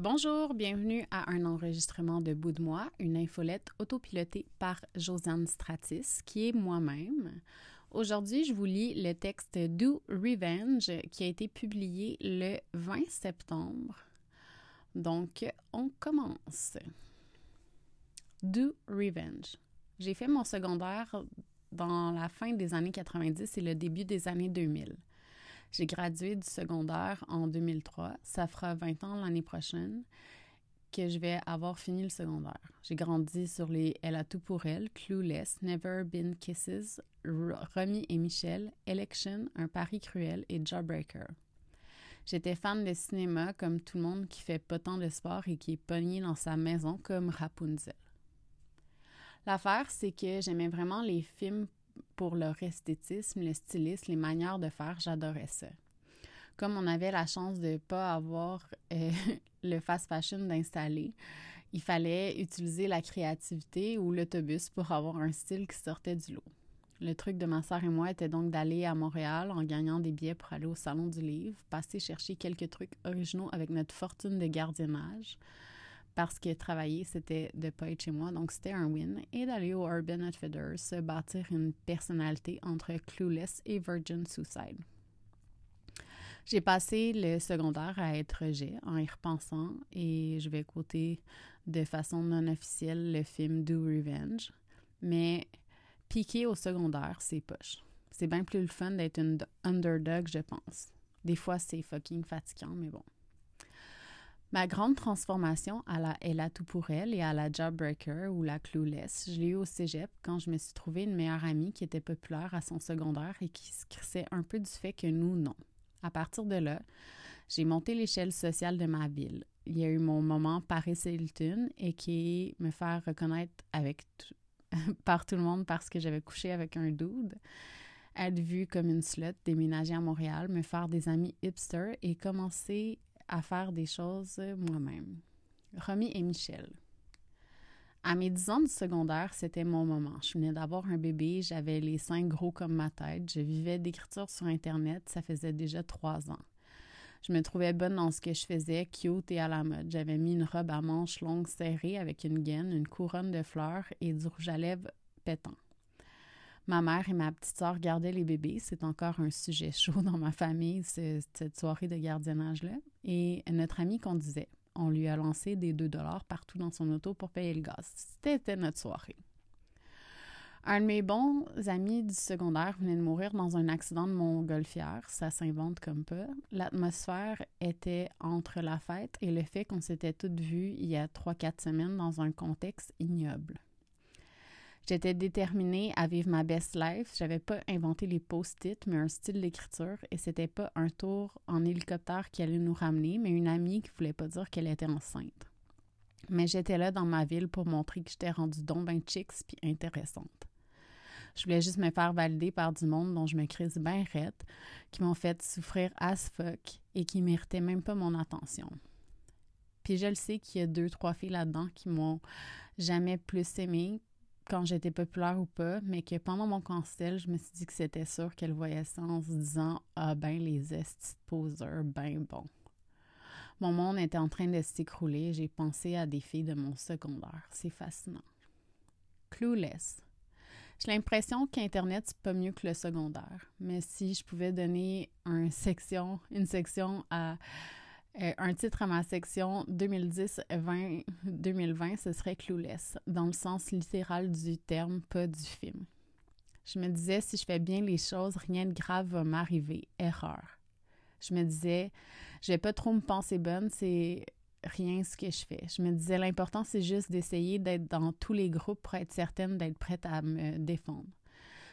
Bonjour, bienvenue à un enregistrement de Bout de moi, une infolette autopilotée par Josiane Stratis, qui est moi-même. Aujourd'hui, je vous lis le texte Do Revenge qui a été publié le 20 septembre. Donc, on commence. Do Revenge. J'ai fait mon secondaire dans la fin des années 90 et le début des années 2000. J'ai gradué du secondaire en 2003. Ça fera 20 ans l'année prochaine que je vais avoir fini le secondaire. J'ai grandi sur les Elle a tout pour elle, Clueless, Never Been Kisses, Romy et Michel, Election, Un pari cruel et Jawbreaker. J'étais fan de cinéma comme tout le monde qui fait pas tant de sport et qui est pogné dans sa maison comme Rapunzel. L'affaire, c'est que j'aimais vraiment les films pour leur esthétisme, le stylisme, les manières de faire, j'adorais ça. Comme on avait la chance de ne pas avoir euh, le fast fashion d'installer, il fallait utiliser la créativité ou l'autobus pour avoir un style qui sortait du lot. Le truc de ma sœur et moi était donc d'aller à Montréal en gagnant des billets pour aller au Salon du Livre, passer chercher quelques trucs originaux avec notre fortune de gardiennage, parce que travailler, c'était de pas être chez moi, donc c'était un win, et d'aller au Urban Outfitters se bâtir une personnalité entre Clueless et Virgin Suicide. J'ai passé le secondaire à être rejet en y repensant et je vais quoter de façon non officielle le film Do Revenge. Mais piquer au secondaire, c'est poche. C'est bien plus le fun d'être une underdog, je pense. Des fois, c'est fucking fatigant, mais bon. Ma grande transformation à la Elle a tout pour elle et à la Jobbreaker ou la Clueless, je l'ai eu au cégep quand je me suis trouvé une meilleure amie qui était populaire à son secondaire et qui se crissait un peu du fait que nous, non. À partir de là, j'ai monté l'échelle sociale de ma ville. Il y a eu mon moment Paris Hilton et qui est me faire reconnaître avec par tout le monde parce que j'avais couché avec un dude être vue comme une slut, déménager à Montréal, me faire des amis hipsters et commencer à faire des choses moi-même. Romy et Michel. À mes 10 ans du secondaire, c'était mon moment. Je venais d'avoir un bébé, j'avais les seins gros comme ma tête, je vivais d'écriture sur Internet, ça faisait déjà trois ans. Je me trouvais bonne dans ce que je faisais, cute et à la mode. J'avais mis une robe à manches longues serrée avec une gaine, une couronne de fleurs et du rouge à lèvres pétant. Ma mère et ma petite soeur gardaient les bébés. C'est encore un sujet chaud dans ma famille, cette soirée de gardiennage-là. Et notre ami conduisait. On lui a lancé des 2 dollars partout dans son auto pour payer le gaz. C'était notre soirée. Un de mes bons amis du secondaire venait de mourir dans un accident de montgolfière. Ça s'invente comme pas. L'atmosphère était entre la fête et le fait qu'on s'était toutes vues il y a 3-4 semaines dans un contexte ignoble. J'étais déterminée à vivre ma best life. J'avais pas inventé les post-it, mais un style d'écriture. Et c'était pas un tour en hélicoptère qui allait nous ramener, mais une amie qui voulait pas dire qu'elle était enceinte. Mais j'étais là dans ma ville pour montrer que j'étais rendue donc ben chicks puis intéressante. Je voulais juste me faire valider par du monde dont je me crise bien raide, qui m'ont fait souffrir as fuck et qui méritaient même pas mon attention. Puis je le sais qu'il y a deux, trois filles là-dedans qui m'ont jamais plus aimé quand j'étais populaire ou pas, mais que pendant mon cancel, je me suis dit que c'était sûr qu'elle voyait ça en se disant Ah ben, les estis poseurs, ben bon. Mon monde était en train de s'écrouler. J'ai pensé à des filles de mon secondaire. C'est fascinant. Clueless. J'ai l'impression qu'Internet, c'est pas mieux que le secondaire. Mais si je pouvais donner un section, une section à euh, un titre à ma section 2010-2020, ce serait Clueless, dans le sens littéral du terme, pas du film. Je me disais, si je fais bien les choses, rien de grave va m'arriver. Erreur. Je me disais, je vais pas trop me penser bonne, c'est rien ce que je fais. Je me disais, l'important, c'est juste d'essayer d'être dans tous les groupes pour être certaine d'être prête à me défendre.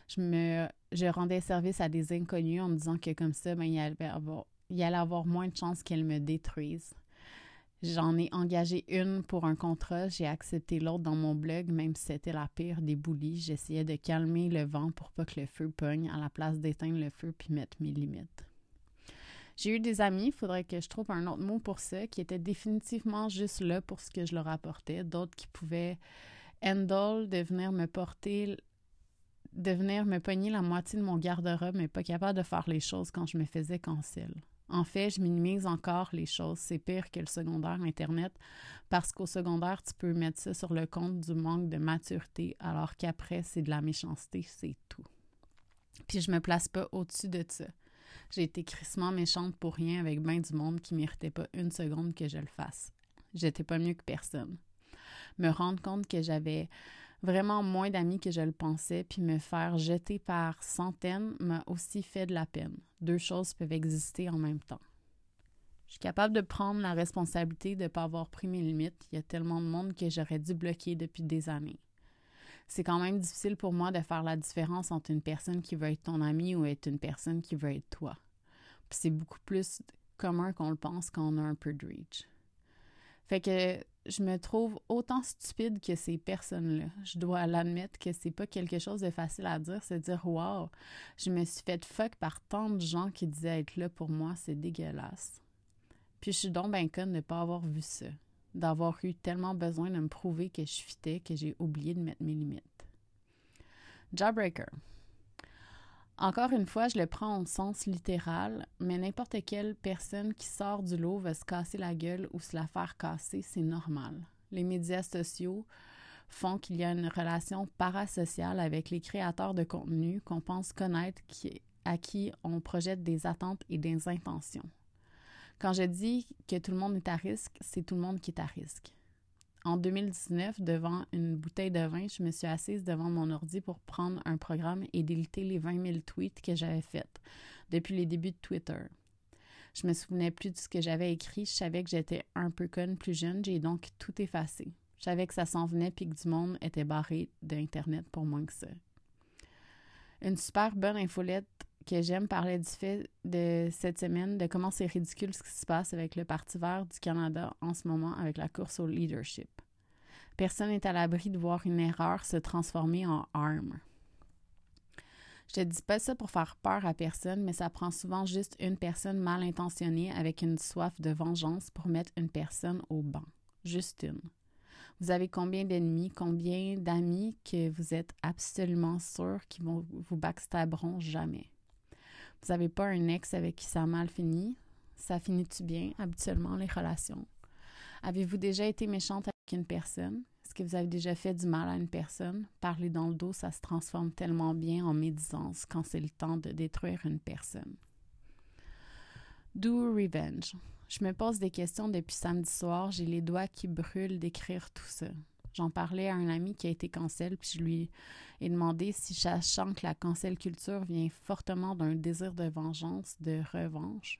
Je me je rendais service à des inconnus en me disant que comme ça, ben, il y avait avoir il allait avoir moins de chances qu'elle me détruise. J'en ai engagé une pour un contrat, j'ai accepté l'autre dans mon blog, même si c'était la pire des boulis. J'essayais de calmer le vent pour pas que le feu pogne à la place d'éteindre le feu puis mettre mes limites. J'ai eu des amis, il faudrait que je trouve un autre mot pour ça, qui étaient définitivement juste là pour ce que je leur apportais, d'autres qui pouvaient handle de venir me porter de venir me pogner la moitié de mon garde-robe, mais pas capable de faire les choses quand je me faisais cancel. En fait, je minimise encore les choses. C'est pire que le secondaire Internet parce qu'au secondaire, tu peux mettre ça sur le compte du manque de maturité, alors qu'après, c'est de la méchanceté, c'est tout. Puis je me place pas au-dessus de ça. J'ai été crissement méchante pour rien avec bien du monde qui méritait pas une seconde que je le fasse. J'étais pas mieux que personne. Me rendre compte que j'avais vraiment moins d'amis que je le pensais, puis me faire jeter par centaines m'a aussi fait de la peine. Deux choses peuvent exister en même temps. Je suis capable de prendre la responsabilité de ne pas avoir pris mes limites. Il y a tellement de monde que j'aurais dû bloquer depuis des années. C'est quand même difficile pour moi de faire la différence entre une personne qui veut être ton ami ou être une personne qui veut être toi. c'est beaucoup plus commun qu'on le pense quand on a un peu de reach. Fait que je me trouve autant stupide que ces personnes-là. Je dois l'admettre que c'est pas quelque chose de facile à dire, c'est dire wow, je me suis fait fuck par tant de gens qui disaient être là pour moi, c'est dégueulasse. Puis je suis donc conne de ne pas avoir vu ça, d'avoir eu tellement besoin de me prouver que je fitais que j'ai oublié de mettre mes limites. Jawbreaker. Encore une fois, je le prends au sens littéral, mais n'importe quelle personne qui sort du lot va se casser la gueule ou se la faire casser, c'est normal. Les médias sociaux font qu'il y a une relation parasociale avec les créateurs de contenu qu'on pense connaître, à qui on projette des attentes et des intentions. Quand je dis que tout le monde est à risque, c'est tout le monde qui est à risque en 2019, devant une bouteille de vin, je me suis assise devant mon ordi pour prendre un programme et déliter les 20 000 tweets que j'avais faits depuis les débuts de Twitter. Je me souvenais plus de ce que j'avais écrit. Je savais que j'étais un peu conne plus jeune. J'ai donc tout effacé. Je savais que ça s'en venait puis que du monde était barré d'Internet pour moins que ça. Une super bonne infolette que j'aime parlait du fait de cette semaine de comment c'est ridicule ce qui se passe avec le Parti vert du Canada en ce moment avec la course au leadership. Personne n'est à l'abri de voir une erreur se transformer en arme. Je te dis pas ça pour faire peur à personne, mais ça prend souvent juste une personne mal intentionnée avec une soif de vengeance pour mettre une personne au banc. Juste une. Vous avez combien d'ennemis, combien d'amis que vous êtes absolument sûr qu'ils vont vous backstabberont jamais? Vous n'avez pas un ex avec qui ça a mal fini. Ça finit-tu bien, habituellement, les relations? Avez-vous déjà été méchante avec une personne? Est-ce que vous avez déjà fait du mal à une personne? Parler dans le dos, ça se transforme tellement bien en médisance quand c'est le temps de détruire une personne. Do revenge. Je me pose des questions depuis samedi soir. J'ai les doigts qui brûlent d'écrire tout ça. J'en parlais à un ami qui a été cancel, puis je lui ai demandé si, sachant que la cancel culture vient fortement d'un désir de vengeance, de revanche,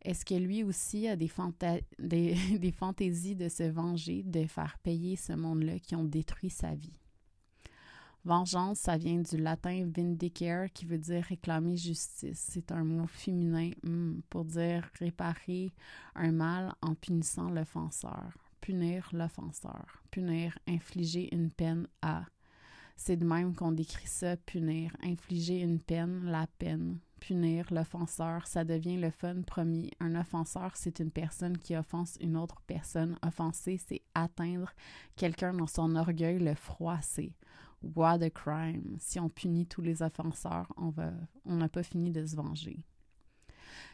est-ce que lui aussi a des, fantaisies de se venger, de faire payer ce monde-là qui ont détruit sa vie? Vengeance, ça vient du latin vindicare qui veut dire réclamer justice. C'est un mot féminin hmm, pour dire réparer un mal en punissant l'offenseur punir l'offenseur, punir, infliger une peine à. C'est de même qu'on décrit ça, punir, infliger une peine, la peine, punir l'offenseur, ça devient le fun promis. Un offenseur, c'est une personne qui offense une autre personne. Offenser, c'est atteindre quelqu'un dans son orgueil, le froisser. What a crime. Si on punit tous les offenseurs, on va, on n'a pas fini de se venger.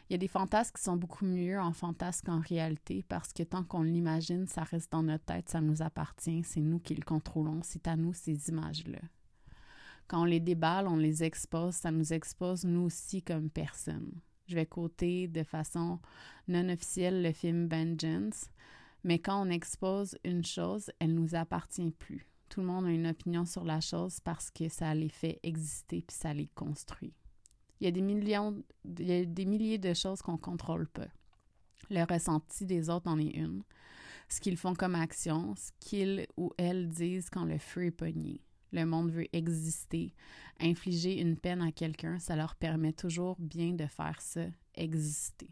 Il y a des fantasmes qui sont beaucoup mieux en fantasme qu'en réalité parce que tant qu'on l'imagine, ça reste dans notre tête, ça nous appartient, c'est nous qui le contrôlons, c'est à nous ces images-là. Quand on les déballe, on les expose, ça nous expose nous aussi comme personnes. Je vais coter de façon non officielle le film Vengeance, mais quand on expose une chose, elle nous appartient plus. Tout le monde a une opinion sur la chose parce que ça les fait exister puis ça les construit. Il y a des milliers de choses qu'on contrôle pas. Le ressenti des autres en est une. Ce qu'ils font comme action, ce qu'ils ou elles disent quand le feu est pogné. Le monde veut exister. Infliger une peine à quelqu'un, ça leur permet toujours bien de faire ça, exister.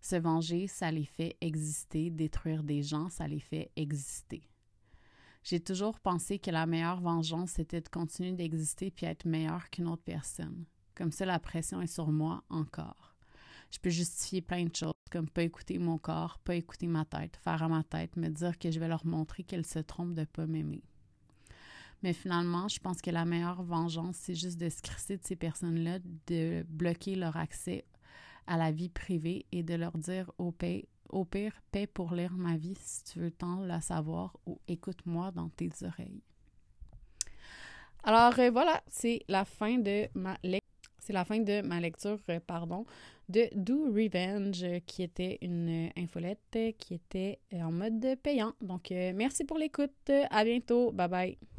Se venger, ça les fait exister. Détruire des gens, ça les fait exister. J'ai toujours pensé que la meilleure vengeance, c'était de continuer d'exister puis être meilleur qu'une autre personne. Comme ça, la pression est sur moi encore. Je peux justifier plein de choses, comme pas écouter mon corps, pas écouter ma tête, faire à ma tête, me dire que je vais leur montrer qu'elles se trompent de pas m'aimer. Mais finalement, je pense que la meilleure vengeance, c'est juste de se crisser de ces personnes-là, de bloquer leur accès à la vie privée et de leur dire au, au pire, paie pour lire ma vie si tu veux tant la savoir ou écoute-moi dans tes oreilles. Alors euh, voilà, c'est la fin de ma c'est la fin de ma lecture, euh, pardon, de Do Revenge, qui était une infolette qui était en mode payant. Donc, merci pour l'écoute. À bientôt. Bye bye.